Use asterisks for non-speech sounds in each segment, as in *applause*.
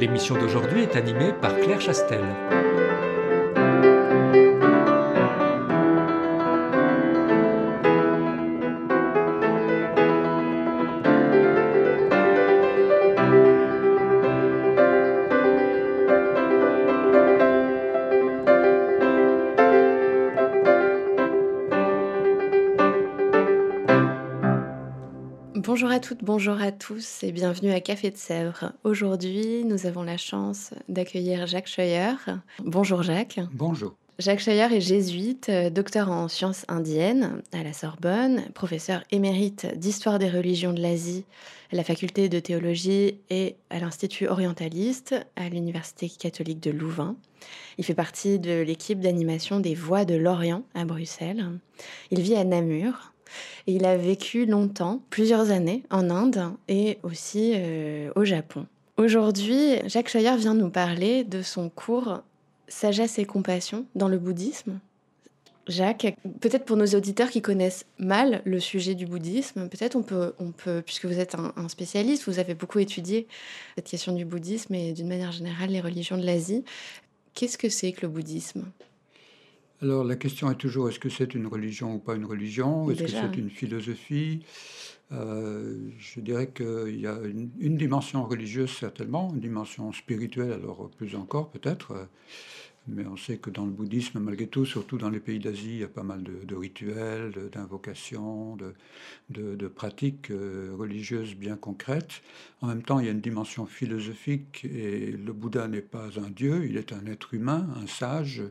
L'émission d'aujourd'hui est animée par Claire Chastel. À toutes, bonjour à tous et bienvenue à Café de Sèvres. Aujourd'hui, nous avons la chance d'accueillir Jacques Scheuer. Bonjour Jacques. Bonjour. Jacques Scheuer est jésuite, euh, docteur en sciences indiennes à la Sorbonne, professeur émérite d'histoire des religions de l'Asie à la faculté de théologie et à l'Institut orientaliste à l'Université catholique de Louvain. Il fait partie de l'équipe d'animation des Voix de l'Orient à Bruxelles. Il vit à Namur, il a vécu longtemps, plusieurs années, en Inde et aussi euh, au Japon. Aujourd'hui, Jacques Scheuer vient nous parler de son cours Sagesse et compassion dans le bouddhisme. Jacques, peut-être pour nos auditeurs qui connaissent mal le sujet du bouddhisme, peut-être on peut, on peut, puisque vous êtes un, un spécialiste, vous avez beaucoup étudié cette question du bouddhisme et d'une manière générale les religions de l'Asie. Qu'est-ce que c'est que le bouddhisme? Alors la question est toujours est-ce que c'est une religion ou pas une religion? Est-ce que c'est une philosophie? Euh, Je dirais qu'il y a une, une dimension religieuse certainement, une dimension spirituelle alors plus encore peut-être. Mais on sait que dans le bouddhisme, malgré tout, surtout dans les pays d'Asie, il y a pas mal de, de rituels, d'invocations, de, de- de pratiques euh, religieuses bien concrètes. En même temps, il y a une dimension philosophique et le Bouddha n'est pas un dieu, il est un être humain, un sage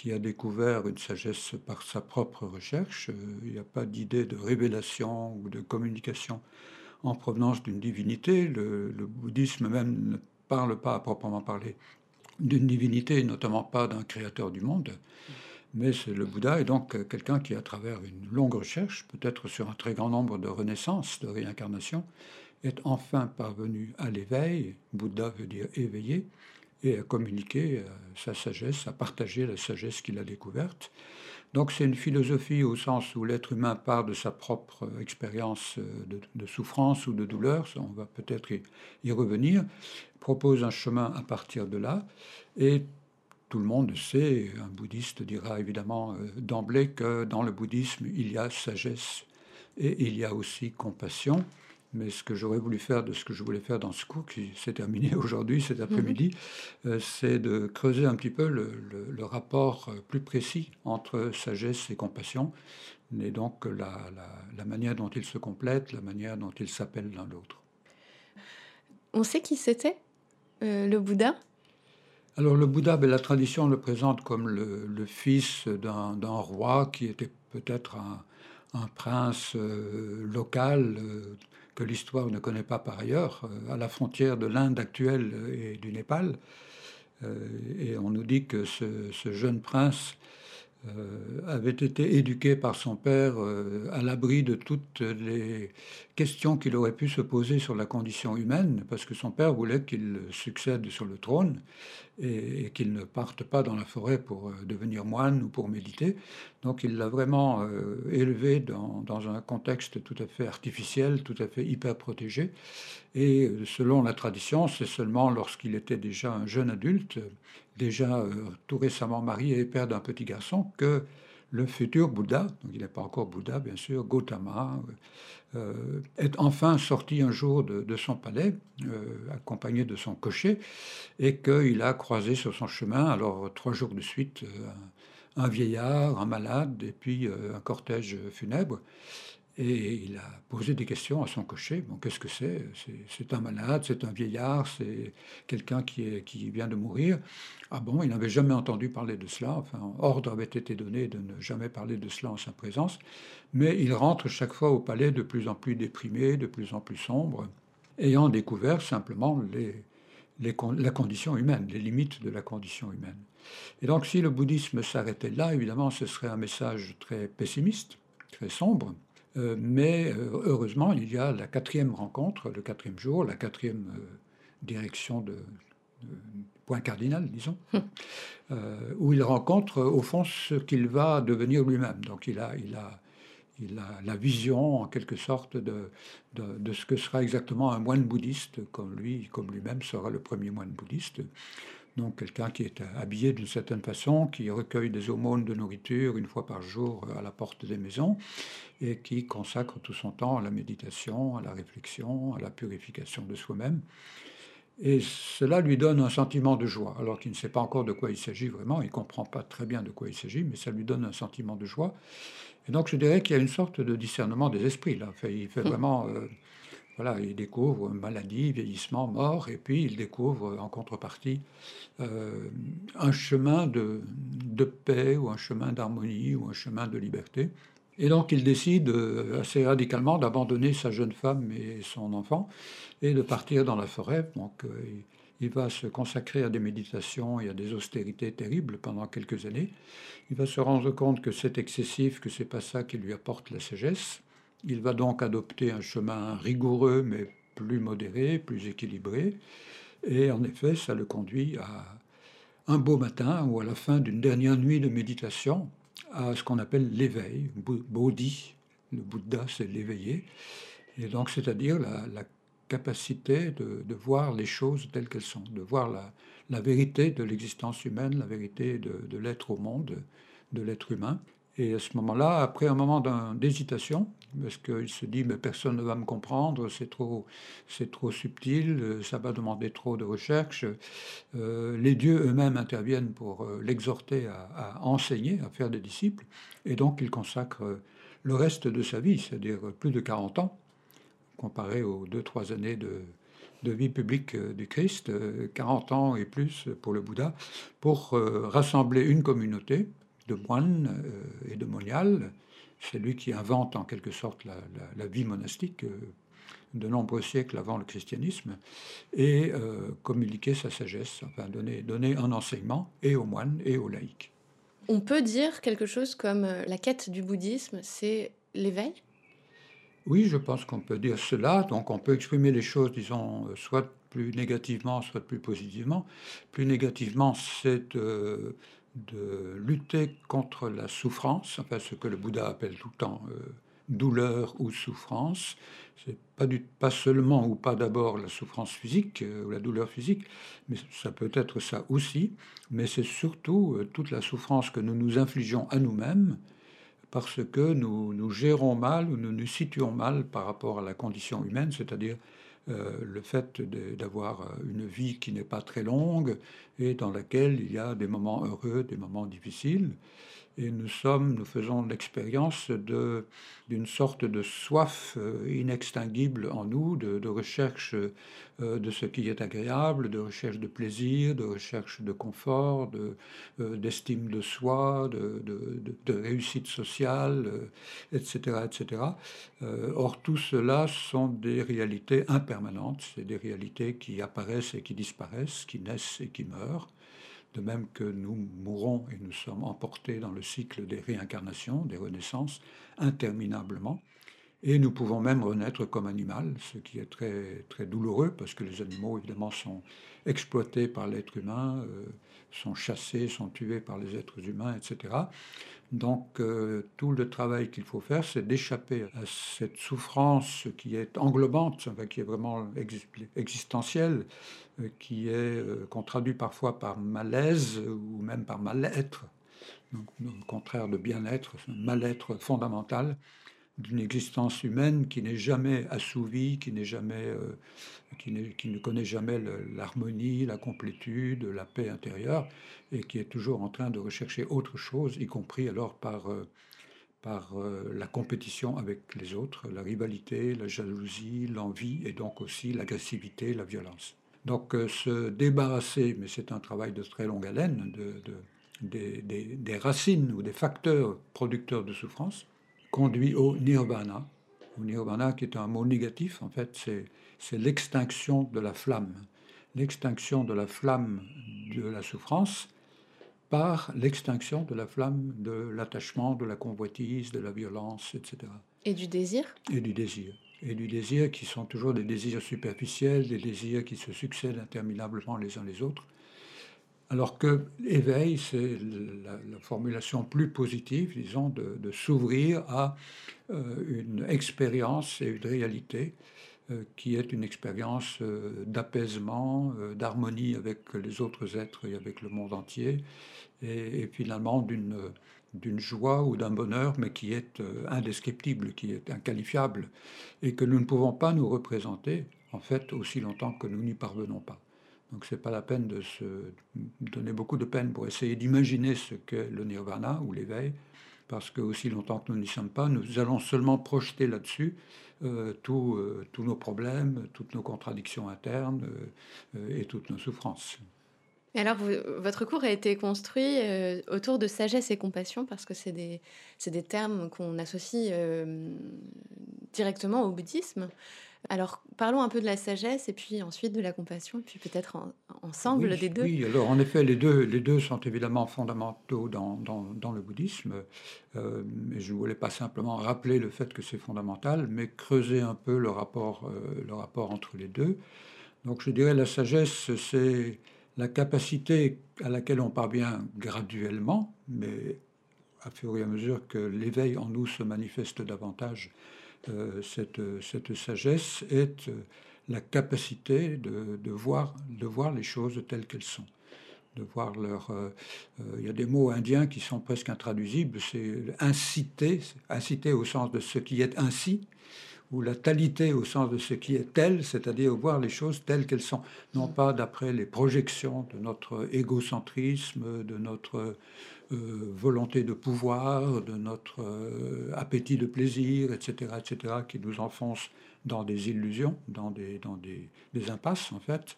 qui a découvert une sagesse par sa propre recherche. Euh, Il n'y a pas d'idée de révélation ou de communication en provenance d'une divinité. Le, bouddhisme même ne parle pas à proprement parler d'une divinité, notamment pas d'un créateur du monde. Mais le Bouddha est donc quelqu'un qui, à travers une longue recherche, peut-être sur un très grand nombre de renaissances, de réincarnations, est enfin parvenu à l'éveil. Bouddha veut dire éveillé, et à communiquer euh, sa sagesse, à partager la sagesse qu'il a découverte. Donc c'est une philosophie au sens où l'être humain part de sa propre expérience euh, de, souffrance ou de douleur, on va peut-être y, y revenir, propose un chemin à partir de là, et tout le monde sait, un bouddhiste dira évidemment euh, d'emblée que dans le bouddhisme, il y a sagesse et il y a aussi compassion. Mais ce que j'aurais voulu faire de ce que je voulais faire dans ce cours, qui s'est terminé *laughs* aujourd'hui, cet après-midi, euh, c'est de creuser un petit peu le, le- le rapport euh, plus précis entre sagesse et compassion, et donc la, la- la manière dont ils se complètent, la manière dont ils s'appellent l'un l'autre. On sait qui c'était, euh, le Bouddha? Alors le Bouddha, ben, la tradition le présente comme le, le fils d'un d'un roi qui était peut-être un, un prince euh, local euh, que l'histoire ne connaît pas par ailleurs, euh, à la frontière de l'Inde actuelle et du Népal. Euh, et on nous dit que ce, ce jeune prince euh, avait été éduqué par son père euh, à l'abri de toutes les questions qu'il aurait pu se poser sur la condition humaine, parce que son père voulait qu'il succède sur le trône et, qu'il ne parte pas dans la forêt pour euh, devenir moine ou pour méditer. Donc il l'a vraiment euh, élevé dans, un contexte tout à fait artificiel, tout à fait hyper protégé. Et euh, selon la tradition, c'est seulement lorsqu'il était déjà un jeune adulte, déjà tout récemment marié et père d'un petit garçon, que le futur Bouddha, donc il n'est pas encore Bouddha bien sûr, Gautama, euh, est enfin sorti un jour de, son palais, euh, accompagné de son cocher, et qu'il a croisé sur son chemin, alors trois jours de suite, euh, un, vieillard, un malade, et puis un cortège funèbre. Et il a posé des questions à son cocher. Bon, qu'est-ce que c'est? C'est- un malade, c'est un vieillard, c'est quelqu'un qui, vient de mourir. Ah bon, il n'avait jamais entendu parler de cela. Enfin, ordre avait été donné de ne jamais parler de cela en sa présence. Mais il rentre chaque fois au palais de plus en plus déprimé, de plus en plus sombre. ayant découvert simplement la condition humaine, les limites de la condition humaine. Et donc si le bouddhisme s'arrêtait là, évidemment, ce serait un message très pessimiste, très sombre. Euh, mais euh, heureusement, il y a la quatrième rencontre, le quatrième jour, la quatrième euh, direction de, point cardinal, disons, hum. où il rencontre au fond ce qu'il va devenir lui-même. Donc il a, il a il a la vision, en quelque sorte, de, de, ce que sera exactement un moine bouddhiste, comme lui, comme lui-même sera le premier moine bouddhiste. Donc quelqu'un qui est habillé d'une certaine façon, qui recueille des aumônes de nourriture une fois par jour à la porte des maisons, et qui consacre tout son temps à la méditation, à la réflexion, à la purification de soi-même. Et cela lui donne un sentiment de joie, alors qu'il ne sait pas encore de quoi il s'agit vraiment, il ne comprend pas très bien de quoi il s'agit, mais ça lui donne un sentiment de joie. Et donc je dirais qu'il y a une sorte de discernement des esprits là. il fait vraiment, euh, voilà, il découvre maladie, vieillissement, mort, et puis il découvre en contrepartie euh, un chemin de, paix ou un chemin d'harmonie ou un chemin de liberté. Et donc il décide euh, assez radicalement d'abandonner sa jeune femme et son enfant et de partir dans la forêt. Donc il va se consacrer à des méditations et à des austérités terribles pendant quelques années. Il va se rendre compte que c'est excessif, que c'est pas ça qui lui apporte la sagesse. Il va donc adopter un chemin rigoureux mais plus modéré, plus équilibré. Et en effet, ça le conduit à un beau matin ou à la fin d'une dernière nuit de méditation à ce qu'on appelle l'éveil, Bodhi. Le Bouddha, c'est l'éveillé. Et donc, c'est-à-dire la, capacité de, voir les choses telles qu'elles sont, de voir la vérité de l'existence humaine, la vérité de, l'être au monde, de l'être humain. Et à ce moment-là, après un moment d'hésitation, parce qu'il se dit mais personne ne va me comprendre, c'est trop, c'est trop subtil, ça va demander trop de recherche. Euh, les dieux eux-mêmes interviennent pour euh, l'exhorter à, enseigner, à faire des disciples, et donc il consacre le reste de sa vie, c'est-à-dire plus de 40 ans, comparé aux deux, trois années de, vie publique euh, du Christ, 40 euh, ans et plus pour le Bouddha, pour euh, rassembler une communauté de moines et de moniales. C'est lui qui invente en quelque sorte la, vie monastique de nombreux siècles avant le christianisme, et communiquer sa sagesse, enfin donner, donner un enseignement et aux moines et aux laïcs. On peut dire quelque chose comme la quête du bouddhisme, c'est l'éveil? Oui, je pense qu'on peut dire cela. Donc on peut exprimer les choses, disons, euh, soit plus négativement, soit plus positivement. Plus négativement, c'est de, lutter contre la souffrance, enfin ce que le Bouddha appelle tout le temps euh, douleur ou souffrance. C'est pas, pas seulement ou pas d'abord la souffrance physique euh, ou la douleur physique, mais ça peut être ça aussi. Mais c'est surtout toute la souffrance que nous nous infligeons à nous-mêmes parce que nous, nous gérons mal ou nous nous situons mal par rapport à la condition humaine, c'est-à-dire euh, le fait d'avoir une vie qui n'est pas très longue et dans laquelle il y a des moments heureux, des moments difficiles et nous sommes, nous faisons l'expérience d'une sorte de soif euh, inextinguible en nous, de, recherche euh, de ce qui est agréable, de recherche de plaisir, de recherche de confort, d'estime de, soi, de, de réussite sociale, etc., etc. Euh, or, tout cela sont des réalités impermanentes, c'est des réalités qui apparaissent et qui disparaissent, qui naissent et qui meurent de même que nous mourons et nous sommes emportés dans le cycle des réincarnations, des renaissances, interminablement. Et nous pouvons même renaître comme animal, ce qui est très, très douloureux parce que les animaux, évidemment, sont exploités par l'être humain, euh, sont chassés, sont tués par les êtres humains, etc. Donc euh, tout le travail qu'il faut faire, c'est d'échapper à cette souffrance qui est englobante, qui est vraiment existentielle, euh, qui est euh, qu'on parfois par malaise ou même par mal-être. Donc le contraire de bien-être, mal-être fondamental d'une existence humaine qui n'est jamais assouvie, qui n'est jamais, euh, qui, qui, ne connaît jamais l'harmonie, la complétude, la paix intérieure, et qui est toujours en train de rechercher autre chose, y compris alors par, euh, par euh, la compétition avec les autres, la rivalité, la jalousie, l'envie, et donc aussi l'agressivité, la violence. Donc se débarrasser, mais c'est un travail de très longue haleine, de, des, des racines ou des facteurs producteurs de souffrance, conduit au nirvana, ou nirvana qui est un mot négatif, en fait, c'est l'extinction de la flamme. L'extinction de la flamme de la souffrance par l'extinction de la flamme de l'attachement, de la convoitise, de la violence, etc. Et du désir? Et du désir. Et du désir qui sont toujours des désirs superficiels, des désirs qui se succèdent interminablement les uns les autres. Alors que l'éveil, c'est la, formulation plus positive, disons, de, s'ouvrir à euh, une expérience et une réalité euh, qui est une expérience euh, d'apaisement, d'harmonie avec les autres êtres et avec le monde entier, et, finalement d'une joie ou d'un bonheur, mais qui est indescriptible, qui est inqualifiable, et que nous ne pouvons pas nous représenter, en fait, aussi longtemps que nous n'y parvenons pas. Donc c'est pas la peine de se donner beaucoup de peine pour essayer d'imaginer ce qu'est le nirvana ou l'éveil, parce que aussi longtemps que nous n'y sommes pas, nous allons seulement projeter là-dessus euh, euh, tous nos problèmes, toutes nos contradictions internes euh, et toutes nos souffrances. Et alors, votre cours a été construit autour de sagesse et compassion, parce que c'est des, des, termes qu'on associe directement au bouddhisme. Alors, parlons un peu de la sagesse et puis ensuite de la compassion, et puis peut-être ensemble des deux. Oui, alors en effet, les deux, les deux sont évidemment fondamentaux dans, dans, le bouddhisme. Euh, je ne voulais pas simplement rappeler le fait que c'est fondamental, mais creuser un peu le rapport, euh, le rapport entre les deux. Donc je dirais la sagesse, c'est la capacité à laquelle on parvient graduellement, mais à fur et à mesure que l'éveil en nous se manifeste davantage, cette, cette, sagesse est euh, la capacité de, de, voir, de voir les choses telles qu'elles sont. De voir leur. Euh, il y a des mots indiens qui sont presque intraduisibles. C'est inciter, inciter au sens de ce qui est ainsi, ou la talité au sens de ce qui est tel, c'est-à-dire voir les choses telles qu'elles sont, non pas d'après les projections de notre égocentrisme, de notre euh, volonté de pouvoir, de notre euh, appétit de plaisir, etc., etc., qui nous enfonce dans des illusions, dans des, impasses en fait,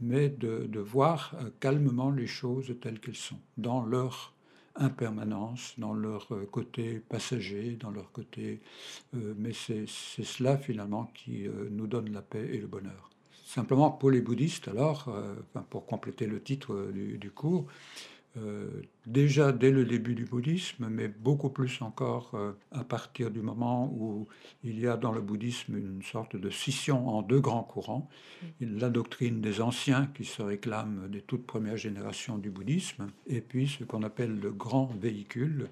mais de, voir euh, calmement les choses telles qu'elles sont, dans leur impermanence, dans leur côté passager, dans leur côté... mais c'est cela finalement qui nous donne la paix et le bonheur. Simplement pour les bouddhistes, alors, pour compléter le titre du cours, euh, déjà dès le début du bouddhisme, mais beaucoup plus encore euh, à partir du moment où il y a dans le bouddhisme une sorte de scission en deux grands courants. Mm. La doctrine des anciens qui se réclament des toutes premières générations du bouddhisme, et puis ce qu'on appelle le grand véhicule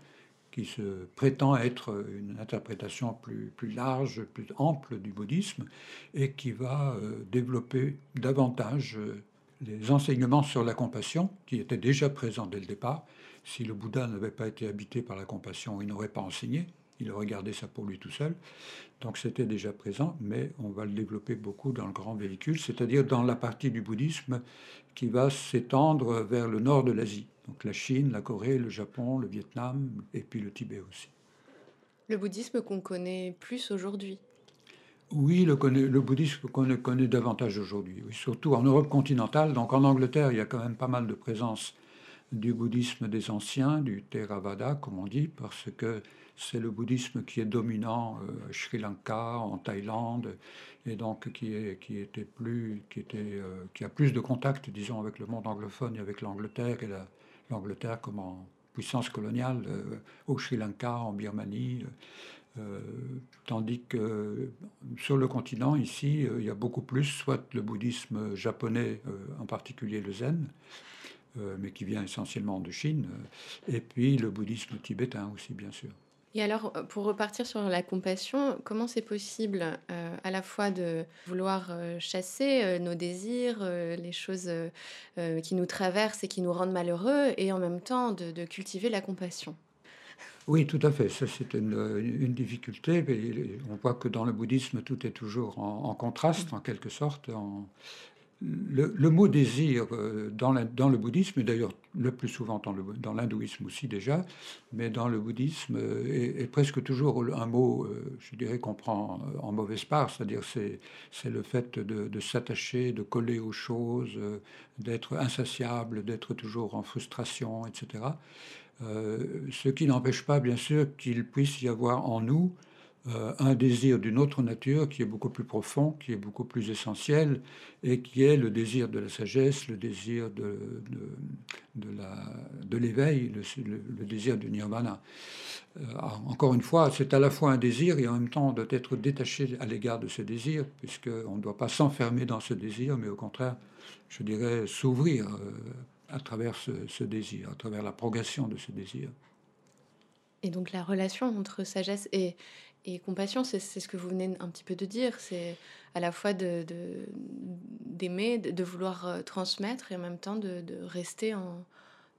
qui se prétend être une interprétation plus, plus large, plus ample du bouddhisme, et qui va euh, développer davantage les enseignements sur la compassion, qui étaient déjà présents dès le départ. Si le Bouddha n'avait pas été habité par la compassion, il n'aurait pas enseigné, il aurait gardé ça pour lui tout seul. Donc c'était déjà présent, mais on va le développer beaucoup dans le grand véhicule, c'est-à-dire dans la partie du bouddhisme qui va s'étendre vers le nord de l'Asie. Donc la Chine, la Corée, le Japon, le Vietnam et puis le Tibet aussi. Le bouddhisme qu'on connaît plus aujourd'hui. Oui, le, bouddhisme qu'on connaît davantage aujourd'hui, surtout en Europe continentale. Donc en Angleterre, il y a quand même pas mal de présence du bouddhisme des anciens, du Theravada, comme on dit, parce que c'est le bouddhisme qui est dominant à euh, Sri Lanka, en Thaïlande, et donc qui, était plus, euh, qui a plus de contact, disons, avec le monde anglophone et avec l'Angleterre, et l'Angleterre comme puissance coloniale euh, au Sri Lanka, en Birmanie. Euh, tandis que sur le continent, ici, euh, il y a beaucoup plus, soit le bouddhisme japonais, euh, en particulier le zen, mais qui vient essentiellement de Chine, et puis le bouddhisme tibétain aussi, bien sûr. Et alors, pour repartir sur la compassion, comment c'est possible à la fois de vouloir chasser nos désirs, les choses qui nous traversent et qui nous rendent malheureux, et en même temps de cultiver la compassion? Oui, tout à fait. Ça, c'est une, difficulté. on voit que dans le bouddhisme, tout est toujours en, contraste, en quelque sorte. le, mot désir euh, dans, le bouddhisme, et d'ailleurs le plus souvent dans l'hindouisme aussi déjà, mais dans le bouddhisme euh, est, presque toujours un mot, euh, je dirais, qu'on prend en mauvaise part, c'est-à-dire c'est, c'est le fait de, s'attacher, de coller aux choses, d'être insatiable, d'être toujours en frustration, etc. Euh, ce qui n'empêche pas, bien sûr, qu'il puisse y avoir en nous euh, un désir d'une autre nature qui est beaucoup plus profond, qui est beaucoup plus essentiel, et qui est le désir de la sagesse, le désir de, de, l'éveil, le, désir du nirvana. Euh, encore une fois, c'est à la fois un désir et en même temps d'être détaché à l'égard de ce désir, puisqu'on ne doit pas s'enfermer dans ce désir, mais au contraire, je dirais, s'ouvrir à travers ce, désir, à travers la progression de ce désir. Et donc la relation entre sagesse et, compassion, c'est ce que vous venez un petit peu de dire, c'est à la fois d'aimer, de, de, vouloir euh, transmettre et en même temps de, rester en,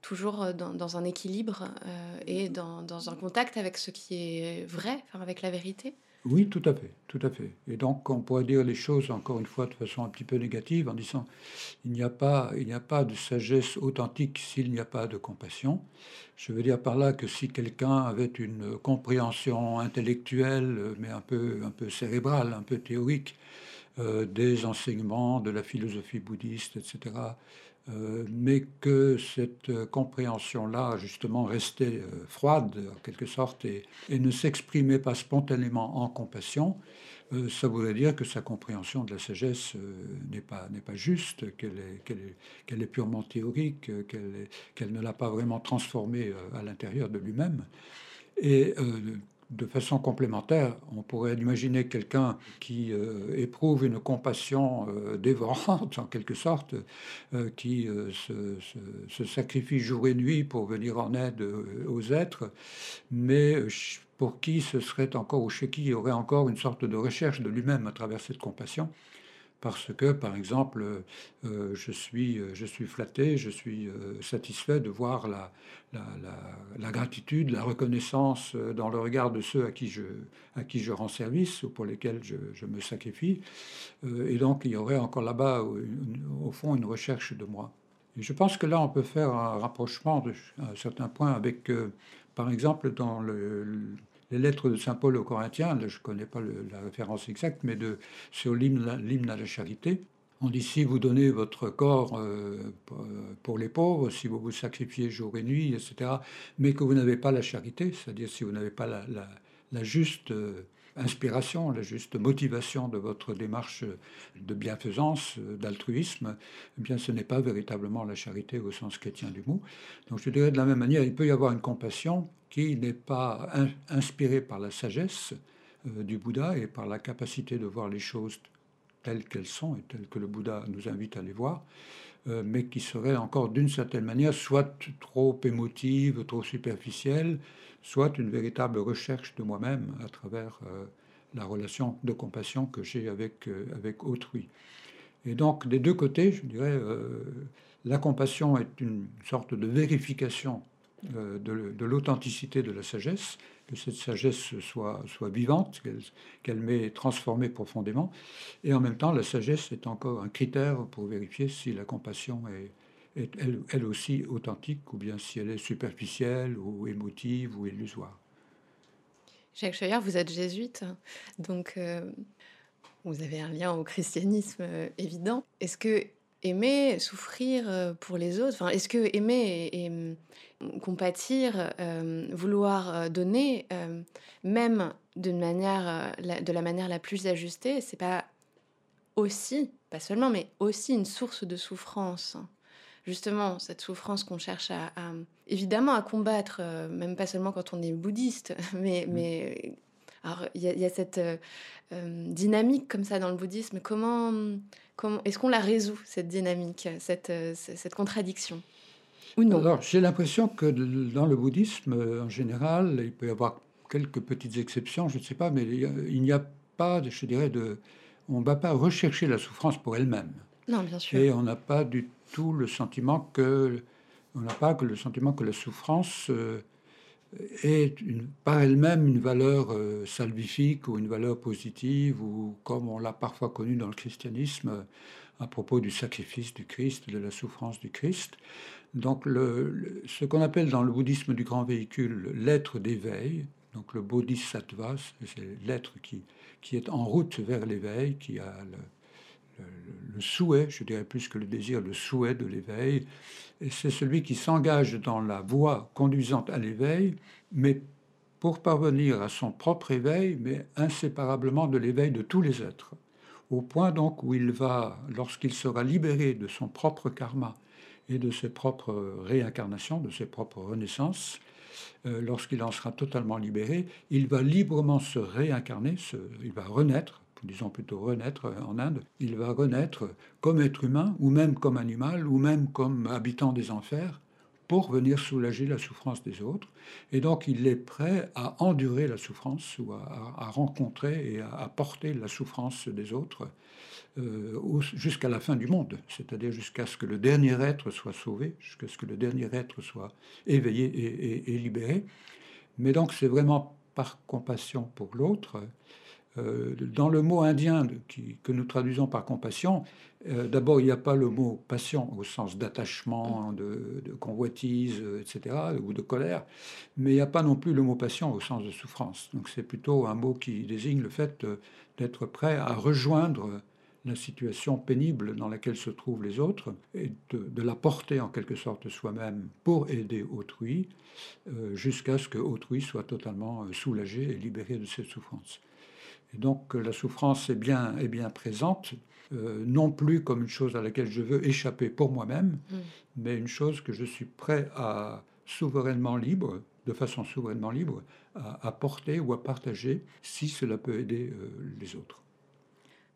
toujours dans, un équilibre euh, et dans, un contact avec ce qui est vrai, avec la vérité. Oui, tout à fait, tout à fait. Et donc, on pourrait dire les choses encore une fois de façon un petit peu négative en disant il n'y a pas, il n'y a pas de sagesse authentique s'il n'y a pas de compassion. Je veux dire par là que si quelqu'un avait une compréhension intellectuelle, mais un peu, un peu cérébrale, un peu théorique, euh, des enseignements de la philosophie bouddhiste, etc., mais que cette euh, compréhension-là, justement, restait euh, froide, en quelque sorte, et, ne s'exprimait pas spontanément en compassion, ça voudrait dire que sa compréhension de la sagesse n'est pas, pas juste, qu'elle est, est, purement théorique, qu'elle, qu'elle ne l'a pas vraiment transformée à l'intérieur de lui-même. Et de façon complémentaire, on pourrait imaginer quelqu'un qui euh, éprouve une compassion euh, dévorante, *laughs* en quelque sorte, euh, qui se, sacrifie jour et nuit pour venir en aide aux êtres, mais pour qui ce serait encore, ou chez qui il y aurait encore une sorte de recherche de lui-même à travers cette compassion parce que, par exemple, euh, je, suis, euh, je suis flatté, je suis euh, satisfait de voir la, la, gratitude, la reconnaissance dans le regard de ceux à qui je, à qui je rends service ou pour lesquels je, me sacrifie. et donc, il y aurait encore là-bas, au fond, une recherche de moi. Et je pense que là, on peut faire un rapprochement de, à un certain point avec, par exemple, dans le les lettres de Saint Paul aux Corinthiens, je ne connais pas la référence exacte, mais de, sur l'hymne à la charité. On dit si vous donnez votre corps euh, pour les pauvres, si vous vous sacrifiez jour et nuit, etc., mais que vous n'avez pas la charité, c'est-à-dire si vous n'avez pas la, juste euh, inspiration, la juste motivation de votre démarche de bienfaisance, d'altruisme, eh bien ce n'est pas véritablement la charité au sens chrétien du mot. Donc je dirais de la même manière, il peut y avoir une compassion qui n'est pas inspirée par la sagesse euh, du Bouddha et par la capacité de voir les choses telles qu'elles sont et telles que le Bouddha nous invite à les voir, euh, mais qui serait encore d'une certaine manière soit trop émotive, trop superficielle, soit une véritable recherche de moi-même à travers euh, la relation de compassion que j'ai avec, euh, avec autrui. Et donc, des deux côtés, je dirais, euh, la compassion est une sorte de vérification de, l'authenticité de la sagesse, que cette sagesse soit, soit vivante, qu'elle m'ait transformée profondément. Et en même temps, la sagesse est encore un critère pour vérifier si la compassion est, est elle, aussi authentique ou bien si elle est superficielle ou émotive ou illusoire? Jacques Scheuer, vous êtes jésuite, donc euh, vous avez un lien au christianisme euh, évident. Est-ce que aimer, souffrir euh, pour les autres, enfin, est-ce que aimer et, compatir, vouloir donner, même d'une manière, de la manière la plus ajustée, c'est pas aussi, pas seulement, mais aussi une source de souffrance? Justement cette souffrance qu'on cherche à, évidemment à combattre, euh, même pas seulement quand on est bouddhiste, *laughs* mais, mm. mais alors il y, a cette euh, euh, dynamique comme ça dans le bouddhisme. Comment, comment est-ce qu'on la résout cette dynamique, cette, cette contradiction? Ou non Alors j'ai l'impression que dans le bouddhisme en général, il peut y avoir quelques petites exceptions, je ne sais pas, mais il n'y a pas, je dirais, de, on ne va pas rechercher la souffrance pour elle-même. Non, bien sûr. Et on n'a pas du tout le sentiment que on n'a pas que le sentiment que la souffrance euh, est par elle-même une valeur euh, salvifique ou une valeur positive ou comme on l'a parfois connu dans le christianisme euh, à propos du sacrifice du Christ, de la souffrance du Christ. Donc le, ce qu'on appelle dans le bouddhisme du grand véhicule l'être d'éveil, donc le bodhisattva, c'est l'être qui, qui est en route vers l'éveil, qui a le, le, souhait, je dirais plus que le désir, le souhait de l'éveil. C'est celui qui s'engage dans la voie conduisante à l'éveil, mais pour parvenir à son propre éveil, mais inséparablement de l'éveil de tous les êtres. Au point donc où il va, lorsqu'il sera libéré de son propre karma et de ses propres réincarnations, de ses propres renaissances, euh, lorsqu'il en sera totalement libéré, il va librement se réincarner, il va renaître, disons plutôt renaître en Inde, il va renaître comme être humain, ou même comme animal, ou même comme habitant des enfers, pour venir soulager la souffrance des autres. Et donc il est prêt à endurer la souffrance ou à, rencontrer et à, porter la souffrance des autres euh, jusqu'à la fin du monde, c'est-à-dire jusqu'à ce que le dernier être soit sauvé, jusqu'à ce que le dernier être soit éveillé et, libéré. Mais donc c'est vraiment par compassion pour l'autre euh, dans le mot indien que nous traduisons par compassion, euh, d'abord, il n'y a pas le mot passion au sens d'attachement, de, convoitise, etc., ou de colère, mais il n'y a pas non plus le mot passion au sens de souffrance. Donc c'est plutôt un mot qui désigne le fait d'être prêt à rejoindre la situation pénible dans laquelle se trouvent les autres et de, la porter en quelque sorte soi-même pour aider autrui euh, jusqu'à ce que autrui soit totalement soulagé et libéré de cette souffrance. Et donc la souffrance est bien, est bien présente, euh, non plus comme une chose à laquelle je veux échapper pour moi-même, mm. mais une chose que je suis prêt à souverainement libre, de façon souverainement libre, à, porter ou à partager si cela peut aider euh, les autres.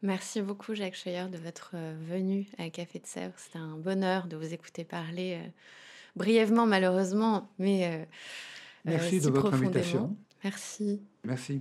Merci beaucoup Jacques Scheuer de votre euh, venue à Café de Sèvres. C'était un bonheur de vous écouter parler brièvement malheureusement, mais Merci de votre invitation. Merci. Merci.